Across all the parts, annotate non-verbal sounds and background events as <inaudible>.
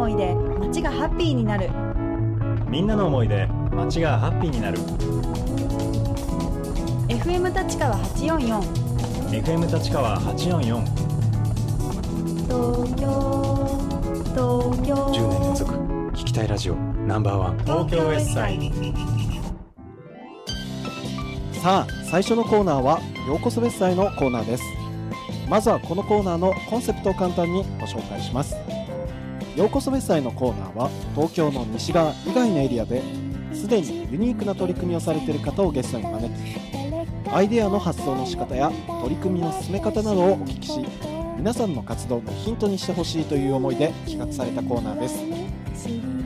思いで街がハッピーになる。みんなの思いで街がハッピーになる。FM 立川844 FM 立川844東京東京。10年連続。聞きたいラジオ。ナンバーワン。東京ウェッサイ。さあ最初のコーナーはようこそ別祭のコーナーです。まずはこのコーナーのコンセプトを簡単にご紹介しますようこそ別祭のコーナーは東京の西側以外のエリアですでにユニークな取り組みをされている方をゲストに招きアイデアの発想の仕方や取り組みの進め方などをお聞きし皆さんの活動のヒントにしてほしいという思いで企画されたコーナーです。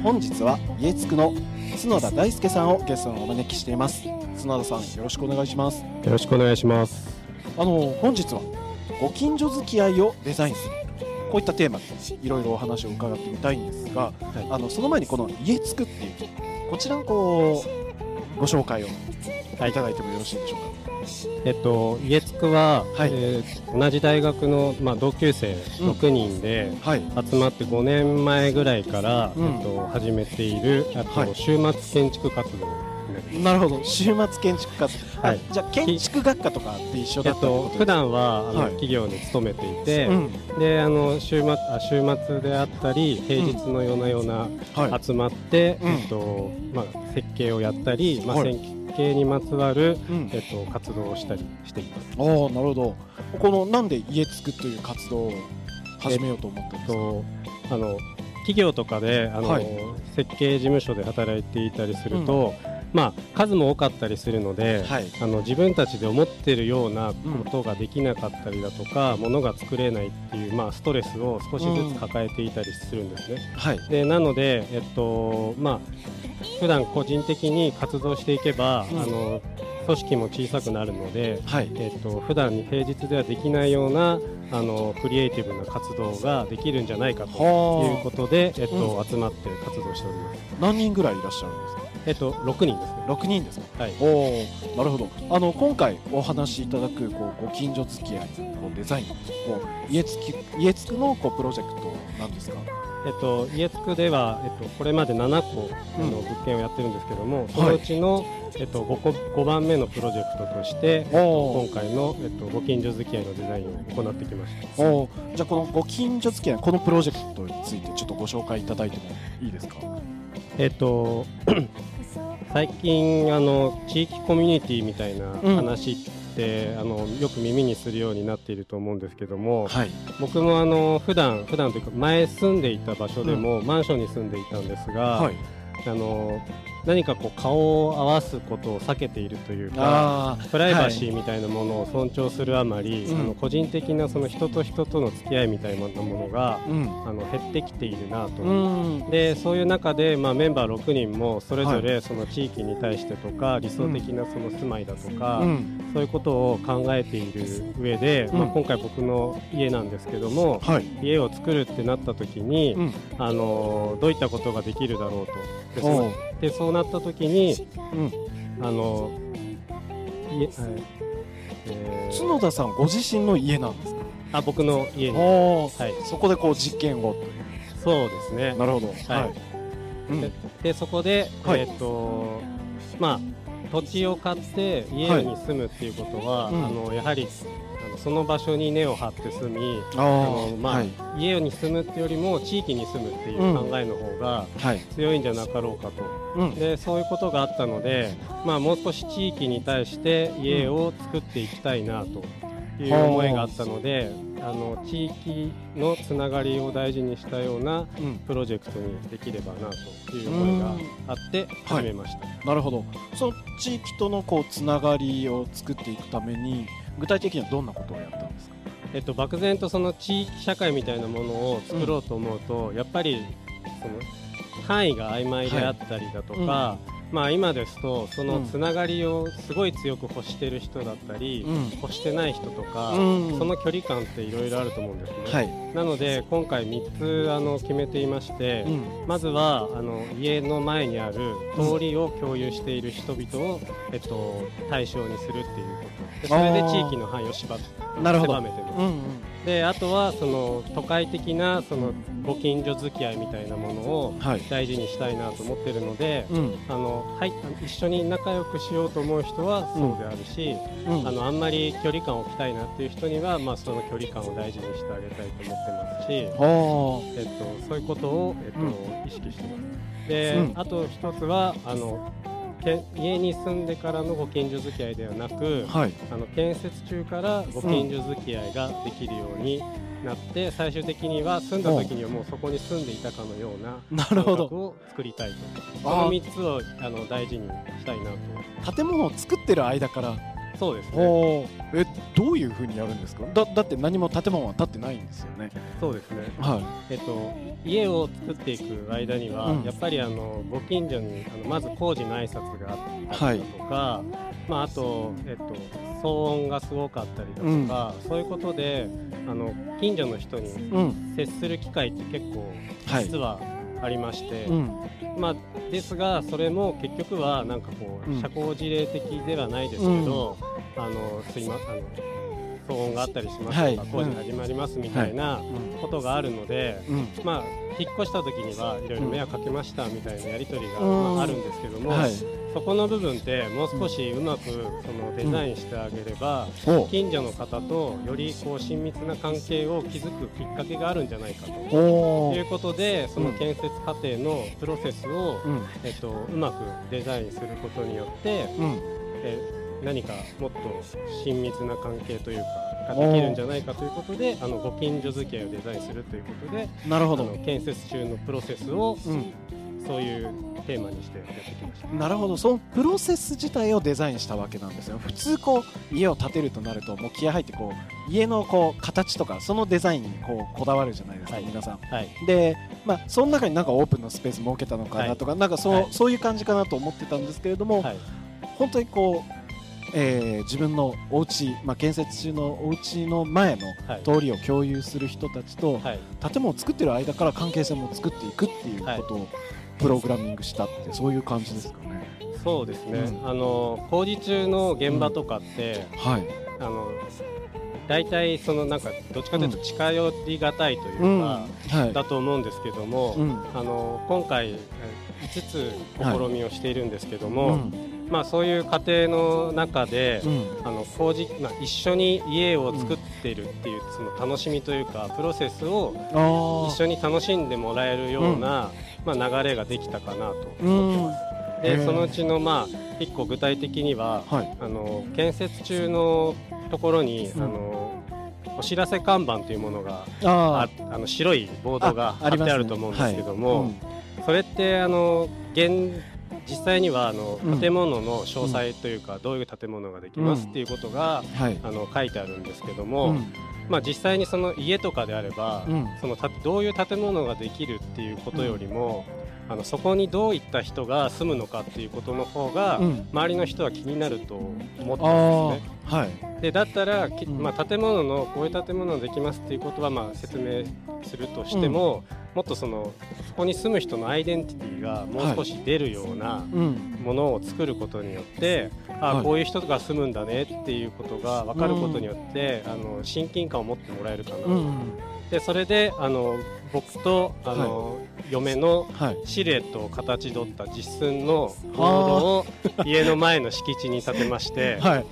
本日は家つくの角田大輔さんをゲストにお招きしています。角田さんよろしくお願いします。よろしくお願いします。あの本日はご近所付き合いをデザインするこういったテーマでいろいろお話を伺ってみたいんですが、あのその前にこの家つくっていうこちらのこうご紹介をいただいてもよろしいでしょうか、えっと家つくは、はい。えー同じ大学のまあ同級生うん。6人ではい。集まって5年前ぐらいから、うん。えっと始めているあと、はい。週末建築活動になるほど。週末建築家あはい。じゃあ建築学科とかって一緒えっだったとと普段はあの、はい。企業に勤めていて、うん。であの週末あ週末であったり平日の夜な夜なはい。集まって、うん。えっとまあ、設計をやったり、まあ、はい。設計にまつわる、うん。えっと、活動をしたりしています。ああなるほど。このなんで家つくという活動を始めようと思ったんですか、とあの企業とかであの、はい。設計事務所で働いていたりすると、まあ、数も多かったりするので、はい。あの自分たちで思ってるようなことができなかったりだとか、ものが作れないっていう、まあ、ストレスを少しずつ抱えていたりするんですね。はい。でなので、えっとまあ普段個人的に活動していけば、うん。あの組織も小さくなるので、はい。えっと普段に平日ではできないようなあのクリエイティブな活動ができるんじゃないかというはことで、えっとう集まって活動しております。あ何人ぐらいいらっしゃるんですか？えっと6人ですね。6人ですか？はい。おおなるほど。あの今回お話しいただくこうご近所付き合いこうデザインこう家つき家つくのこうプロジェクトなんですか？えっと家つくではえっとこれまで7個あのうん物件をやってるんですけども、そのうちのえっと5個5番目のプロジェクトとして、お今回のえっとご近所付き合いのデザインを行ってきました。おおじゃあこのご近所付き合いこのプロジェクトについてちょっとご紹介いただいてもいいですか？えっと最近あの地域コミュニティみたいなうん話って、あのよく耳にするようになっていると思うんですけども、はい。僕もあの普段普段というか前住んでいた場所でも、マンションに住んでいたんですが、はい。あの何かこう顔を合わすことを避けているというか。あプライバシーみたいなものを尊重するあまり、うんあの個人的なその人と人との付き合いみたいなものがーうん。あの減ってきているなと。うん。でそういう中で、まあ、メンバー6人もそれぞれその地域に対してとか、理想的なその住まいだとか、うん。そういうことを考えている上で、うん。まあ、今回僕の家なんですけども、はい。家を作るってなった時に、うん。あのどういったことができるだろうと。でおそう。でそうなった時にうん。あのいえー角田さんご自身の家なんですか？あ僕の家に、はい、そこでこう実験をそうですね。なるほど。はい。うん。ででそこで、はい。えっ、とまあ土地を買って家に住むっていうことは、うん。あのやはりその場所に根を張って住みあのまあ、はい。家に住むってよりも地域に住むっていううん考えの方がはい。強いんじゃなかろうかと、うん。でそういうことがあったので、まあ、もう少し地域に対して家を作っていきたいなという思いがあったので、あの地域のつながりを大事にしたようなうん。プロジェクトにできればなという思いがあって始めました。なるほど。その地域とのこうつながりを作っていくために具体的にはどんなことをやったんですか？えっと、漠然とその地域社会みたいなものを作ろうと思うと、やっぱりその範囲が曖昧であったりだとか、まあ、今ですとそのつながりをすごい強く欲してる人だったり、ん。欲してない人とか、うん。その距離感っていろいろあると思うんですね。はい。なので今回3つあの決めていまして、うん。まずはあの家の前にある通りを共有している人々を、えっと、対象にするっていうこと。でそれで地域の範囲を縛っなるほど。狭めてますであとはその都会的なそのご近所付き合いみたいなものをはい。大事にしたいなと思ってるので、うん。あのはい、一緒に仲良くしようと思う人はそうであるし、うん。あのあんまり距離感を置きたいなっていう人には、まあ、その距離感を大事にしてあげたいと思ってますし、えっと、そういうことを、えっとうん。意識してます。で、うん。あと一つはあのけ家に住んでからのご近所付き合いではなく、はい。あの建設中からご近所付き合いができるようになって、最終的には住んだ時にはもうそこに住んでいたかのような <laughs> なるを作りたいと。そあー。の3つをあの大事にしたいなと。建物を作ってる間からそうですね。えどういうふうにやるんですか？だだって何も建物は建ってないんですよね。そうですね。はえっと、家を作っていく間には、うん。やっぱりあのご近所にあのまず工事の挨拶があったりだとか、まあ、あと、えっと、騒音がすごかったりだとか、そういうことであの近所の人にいうん。接する機会って結構はい。実はありまして、うん。まあ、ですがそれも結局はなんかこう、うん。社交辞令的ではないですけど、あのすいまあの騒音があったりしますとか、はい。工事始まりますみたいなことがあるので、うん。まあ、引っ越した時にはいろいろ迷惑かけましたみたいなやり取りが、うん。まあ、あるんですけども、はい。そこの部分ってもう少しうまくそのデザインしてあげれば、お。近所の方とよりこう親密な関係を築くきっかけがあるんじゃないかと。いうことでその建設過程のプロセスを、うん。えっと、うまくデザインすることによって、うん。え何かもっと親密な関係というかができるんじゃないかということであのご近所付き合いをデザインするということでなるほど。建設中のプロセスをうん。そういうテーマにしてやってきました。なるほど。そのプロセス自体をデザインしたわけなんですよ。普通こう家を建てるとなるともう気合入ってこう家のこう形とかそのデザインにこうこだわるじゃないですか、はい。皆さん。はい、でまあその中になんかオープンのスペース設けたのかなとか、なんかそう、はい。そういう感じかなと思ってたんですけれども、はい、本当にこう、えー自分のお家、まあ建設中のお家の前のはい、通りを共有する人たちと、はい、建物を作ってる間から関係性も作っていくっていうことをプログラミングしたってそういう感じですかね。そうですね、うんあの工事中の現場とかって、はい。あの大体そのなんかどっちかというと近寄りがたいというか、うん。はい。だと思うんですけども、うん。あの今回え5つ試みをしているんですけどうも、ん。まあ、そういう過程の中で、うん。あの工事まあ、一緒に家を作っているっていうその楽しみというかプロセスを。一緒に楽しんでもらえるような、まあ、流れができたかなとうん。思ってます。でそのうちのまあ一個具体的にははい。あの建設中のところに、うんあのお知らせ看板というものがあの白いボードが貼ってあると思うんですけども、それってあの現実際にはあのうん建物の詳細というか、どういう建物ができますっていうことが、はい。あの書いてあるんですけどうも、ん。まあ、実際にその家とかであれば、うん。そのたどういう建物ができるっていうことよりも、あのそこにどういった人が住むのかっていうことの方が、うん。周りの人は気になると思ってあますあね。。はい。でだったら、まあ、建物のこういう建物ができますっていうことはまあ説明するとしても、もっとそのそこに住む人のアイデンティティがもう少し出るようなうん。ものを作ることによって、あはいこういう人が住むんだねっていうことが分かることによって、あの親近感を持ってもらえるかなと、うん。でそれであの僕とあの、嫁のはい。シルエットを形取った実寸のボードを家の前の敷地に建てまして、<laughs> はい。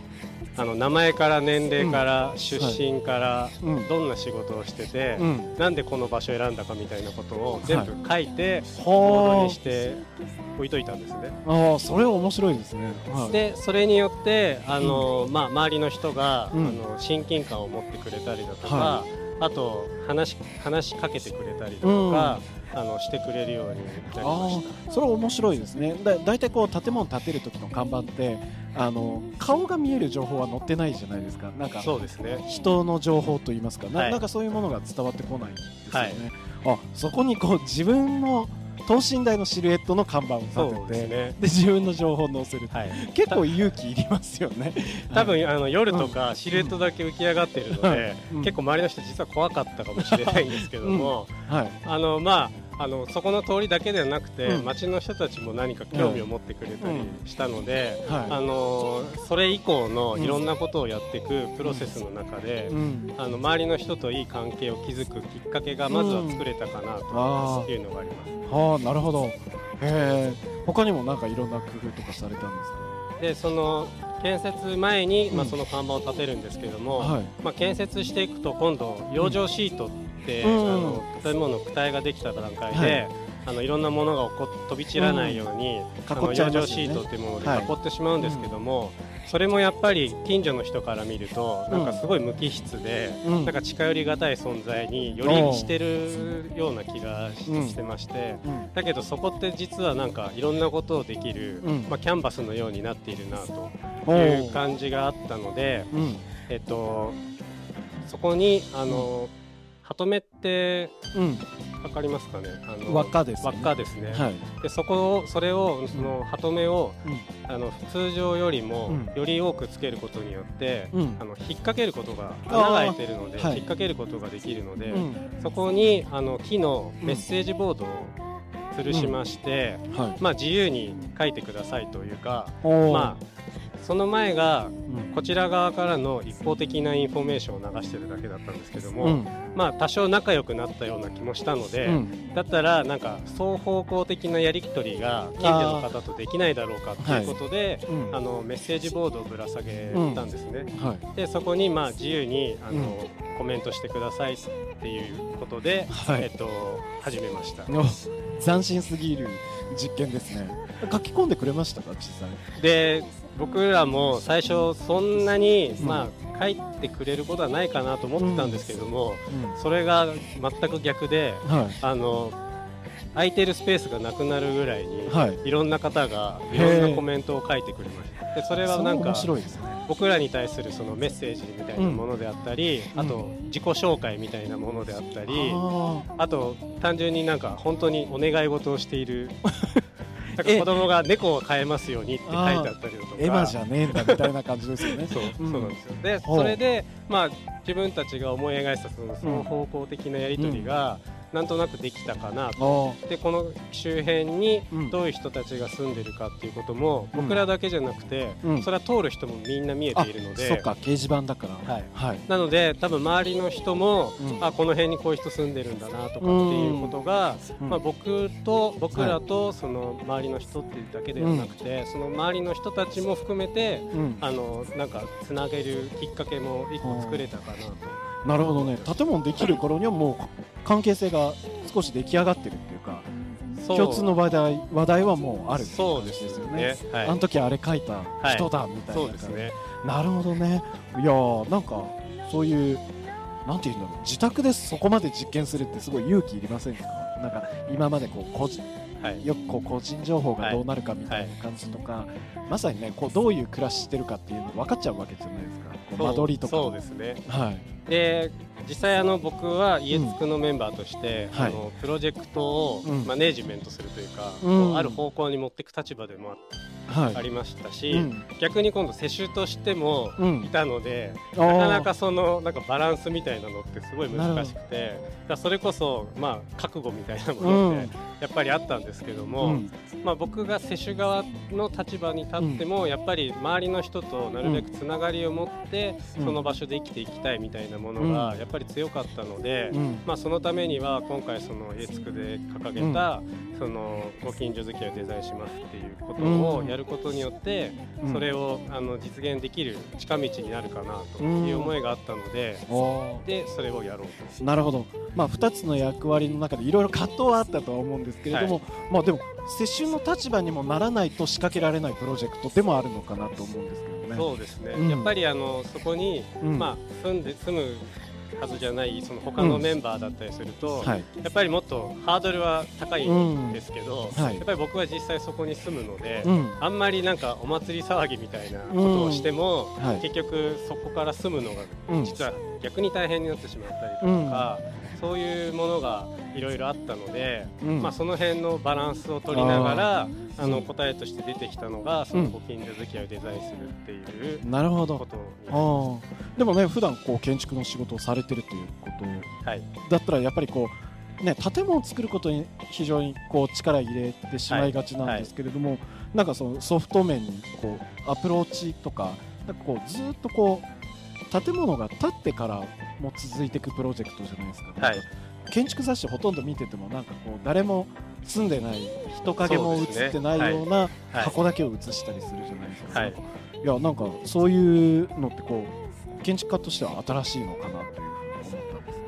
あの名前から年齢から出身からうん。どんな仕事をしてて、うん。なんでこの場所を選んだかみたいなことを全部書いてボードはにして置いといたんですね。あ。それは面白いですね。はい。でそれによってあの、まあ、周りの人が、うんあの親近感を持ってくれたりだとか、はあと話し話しかけてくれたりだとか、あのしてくれるようになりましそれは面白いですね。だだいたいこう建物建てる時の看板ってあの顔が見える情報は載ってないじゃないですか。なんかた。そうですね。人の情報といいますか。な,、はい。なんかそういうものが伝わってこないんですよね、あそこにこう自分の等身大のシルエットの看板を立ててで,、ね。自分の情報を載せる、はい、結構勇気いりますよね。多分あの夜とかシルエットだけ浮き上がってるので、うん。結構周りの人実は怖かったかもしれないんですけども、はい。あのまああのそこの通りだけではなくて、うん。町の人たちも何か興味を持ってくれたりしたので、はい。あのそれ以降のうんいろんなことをやっていくプロセスの中で、うん。あの周りの人といい関係を築くきっかけがまずは作れたかなあというのがあります。はあなるほど。へえ他にもなんかいろんな工夫とかされたんですでその建設前に、まあ、うん。その看板を立てるんですけども、かはい。まあ、建設していくと今度養生シートって、うん。あの建物の躯体ができた段階で、はい。あのいろんなものが起こ飛び散らないように、あの囲っちゃい養ますシートっていうものではい囲ってしまうんですけども、それもやっぱり近所の人から見るとなんかすごい無機質で、うん。なんか近寄りがたい存在によりしてるような気がし,、てまして。うん。だけどそこって実はなんかいろんなことをできる、うん。まあ、キャンバスのようになっているなとおいうー。感じがあったので、うん。えっと、そこにあの、鳩目ってうん。わかりますかね？あの輪っかですね。輪っかですね、はい。でそこをそれをその鳩目を、うん。あの通常よりもうん。より多くつけることによって、うん。あの引っ掛けることが穴が開いてるので、はい。引っ掛けることができるので、うん。そこにあの木のメッセージボードを吊るしまして、はい。まあ、自由に書いてくださいというか、まあ、その前がうんこちら側からの一方的なインフォメーションを流してるだけだったんですけども、うん。まあ多少仲良くなったような気もしたので、うん。だったらなんか双方向的なやり取りが近所の方とできないだろうかということで、うん。あのメッセージボードをぶら下げたんですね。はい。でそこにまあ自由にあの、コメントしてくださいっていうことで、はい。えっと始めました。お斬新すぎる実験ですね。書き込んでくれましたか実際？で僕らも最初そんなに、うん。まあ書いてくれることはないかなと思ってたんですけども、うん。それが全く逆ではい。あの空いてるスペースがなくなるぐらいに、はい。い、ろんな方がいろんなコメントを書いてくれました。でそれはなんか面白いですね。僕らに対するそのメッセージみたいなものであったり、うん。あと自己紹介みたいなものであったり、ああと単純になんか本当にお願い事をしている <laughs> なんえか子供が猫を飼えますようにって書いてあったりだとか。ーエマじゃねえんだみたいな感じですよね。そううん。そうなんですよ。でそれでまあ自分たちが思い描いたその双方向的なやり取りがなんとなくできたかな。とあ。でこの周辺にうん。どういう人たちが住んでるかっていうこともうん。僕らだけじゃなくて、うん。それは通る人もみんな見えているので。そっか掲示板だから。はい。はい。なので多分周りの人も、うん。あこの辺にこういう人住んでるんだなとかっていうことが、うん。まあ、僕と僕らとその周りの人っていうだけではなくて、その周りの人たちも含めてうん。あのなんかつなげるきっかけも一個作れたかなと。なるほどね。建物できる頃にはもう関係性が少し出来上がってるっていうか共通の話題話題はもうあるそうですよよね。はい。あの時あれ書いた人だみたいな、そうですね。なるほどね。いやーなんかそういうなんていうんだろう。自宅でそこまで実験するってすごい勇気いりませんか？なんか今までこう個人はい。よくこう個人情報がどうなるかみたいな感じとか、まさにねこうどういう暮らししてるかっていうの分かっちゃうわけじゃないですか。間取りとかそうですね。はい。で実際あの僕は家つくのメンバーとして、はい。あのプロジェクトをうん。マネージメントするというか、うん。こうある方向に持っていく立場でもあはい。ありましたし、うん。逆に今度世襲としてもうん。いたので、なかなかそのなんかバランスみたいなのってすごい難しくてだそれこそまあ覚悟みたいなものってやっぱりあったんですけども、うん。まあ、僕が世襲側の立場に立っても、やっぱり周りの人となるべくつながりを持って、うん。その場所で生きていきたいみたいなものうん。がやっぱり強かったので、うん。まあ、そのためには今回その家つくで掲げた、そのご近所付き合いをデザインしますっていうことをやることによって、うん。それをあの実現できる近道になるかなという思いがあったので、でそれをやろうと。なるほど、まあ、2つの役割の中でいろいろ葛藤はあったとは思うんですけれども、まあ、でも世襲の立場にもならないと仕掛けられないプロジェクトでもあるのかなと思うんですけどね。そうですね、うん。やっぱりあのそこに、うん。まあ、住んで住むはずじゃないその他のメンバーだったりすると、はい。やっぱりもっとハードルは高いんですけど、はい。やっぱり僕は実際そこに住むので、うん。あんまりなんかお祭り騒ぎみたいなことをしても、はい。結局そこから住むのがうん。実は逆に大変になってしまったりとか、そういうものがいろいろあったので、うん。まあ、その辺のバランスを取りながらあのうん。答えとして出てきたのがそのご近所付き合いをデザインするっていうなるほど。ことにあー。でもね普段こう建築の仕事をされてるということはい。だったらやっぱりこうね、建物を作ることに非常にこう力入れてしまいがちなんですけれども、なんかそのソフト面にこうアプローチとかなんかこうずっとこう建物が建ってからも続いていくプロジェクトじゃないですか,、はい。建築雑誌ほとんど見ててもなんかこう誰も住んでない人影も映ってないようなはい。箱だけを映したりするじゃないですか、はい。いやなんかそういうのってこう建築家としては新しいのかなというふうに思ったんですね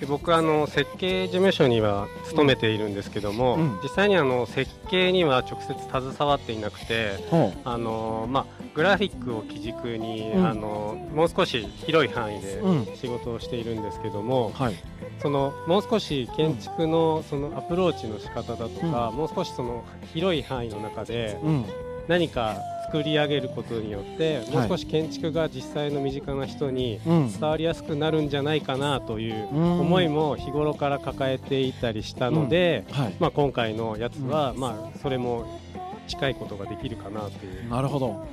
で僕あの設計事務所には勤めているんですけども、うん。実際にあの設計には直接携わっていなくてほあの、まあ、グラフィックを基軸に、うん。あのもう少し広い範囲でうん。仕事をしているんですけども、はい。そのもう少し建築のそのアプローチの仕方だとか、もう少しその広い範囲の中でうん。何か作り上げることによってもう少し建築が実際の身近な人にうん。伝わりやすくなるんじゃないかなといううん。思いも日頃から抱えていたりしたので、はい。まあ、今回のやつは、まあ、それも近いことができるかなという。なるほど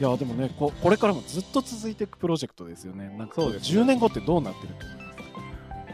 いやでもねここれからもずっと続いていくプロジェクトですよね。なんかこそうですね。10年後ってどうなってると思いますか？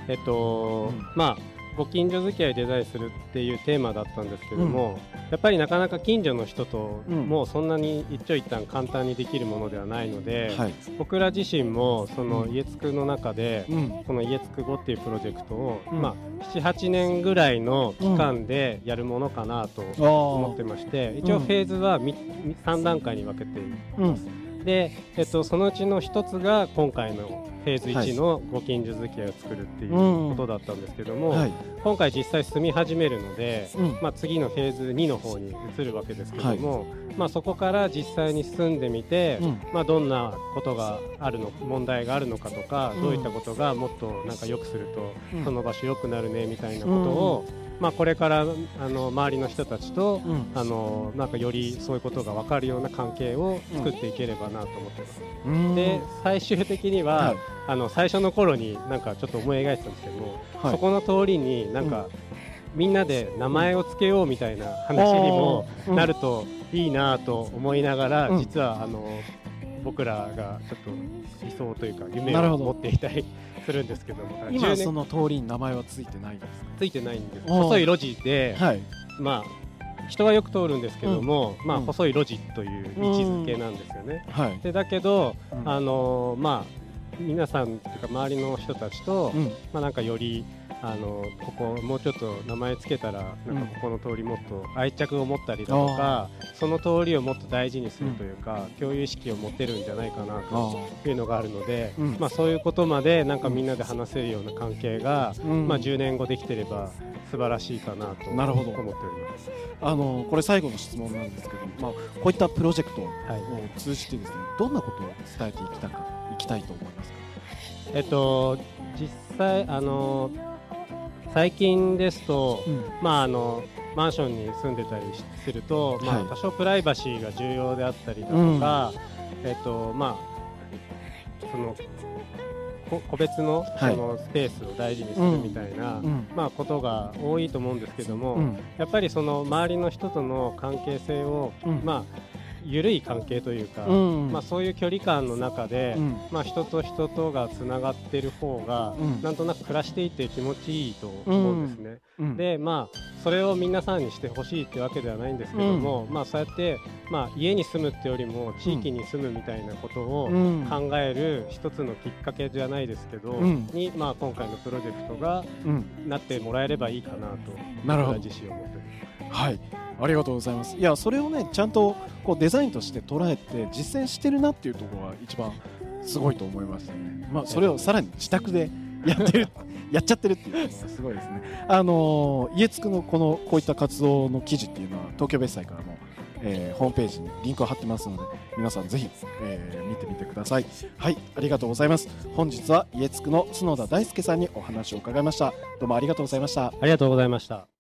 えっと、うん。まあご近所付き合いデザインするっていうテーマだったんですけども、やっぱりなかなか近所の人とうん。もうそんなに一長一短簡単にできるものではないので、はい。僕ら自身もそのうん家つくの中で、うん。この家つく5っていうプロジェクトを、うん。まあ、78年ぐらいの期間でやるものかなと思ってまして、一応フェーズは3段階に分けているうんで、えっと、そのうちの一つが今回のフェーズ1のご近所付き合いを作るっていううん。ことだったんですけども、はい。今回実際住み始めるので、うん。まあ、次のフェーズ2の方に移るわけですけども、まあ、そこから実際に住んでみて、うん。まあ、どんなことがあるの問題があるのかとか、うんどういったことがもっとなんか良くすると、うん。その場所良くなるねみたいなことを、まあ、これからあの周りの人たちとうん。あのなんかよりそういうことが分かるような関係を作っていければなと思ってます。うん。で最終的には、はい。あの最初の頃になんかちょっと思い描いてたんですけども、はい。そこの通りになんか、みんなで名前を付けようみたいな話にもうん。なるといいなと思いながら、うん。実はあの僕らがちょっと理想というか夢を持っていたりするんですけども。10年今その通りに名前はついてないんですついてないんです。細い路地で、はい。まあ人がよく通るんですけども、まあうん。細い路地という位置づけなんですよね。はい。でだけど、うん。あのまあ皆さんというか周りの人たちと、うん。まあなんかよりあのここもうちょっと名前つけたらなんかここの通りもっと愛着を持ったりだとか、その通りをもっと大事にするというか、共有意識を持てるんじゃないかなあというのがあるので、うん。まあそういうことまでなんかみんなで話せるような関係が、まあ10年後できてれば素晴らしいかなとなるほど。思っております。あのこれ最後の質問なんですけど、まあ、こういったプロジェクトをはい。通じてですねどんなことを伝えていきたかいきたいと思いますか？えっと実際あの最近ですと、うん。まああのマンションに住んでたりすると、まあ、はい多少プライバシーが重要であったりだとか、えっとまあそのこ個別のそはい。のスペースを大事にするみたいな、うん。まあ、ことが多いと思うんですけども、うん。やっぱりその周りの人との関係性を、うん。まあ緩い関係というか、うん。まあ、そういう距離感の中で、うん。まあ、人と人とがつながってる方が、うん。なんとなく暮らしていて気持ちいいと思うんですね。うん。でまあそれを皆さんにしてほしいってわけではないんですけども、まあそうやって、まあ、家に住むってよりも地域に住むみたいなことをうん。考える一つのきっかけじゃないですけど、うん。に、まあ、今回のプロジェクトがうん。なってもらえればいいかなとなるほど。自身思ってます。はいありがとうございます。いやそれをねちゃんとこうデザインとして捉えて実践してるなっていうところが一番すごいと思いましたねまあそれをさらに自宅でやってる <laughs> やっちゃってるっていうのがすごいですね。あのー家つくのこのこういった活動の記事っていうのは東京ベッサイからも、えーホームページにリンクを貼ってますので皆さんぜひ、えー見てみてください。はいありがとうございます。本日は家つくの角田大輔さんにお話を伺いました。どうもありがとうございました。ありがとうございました。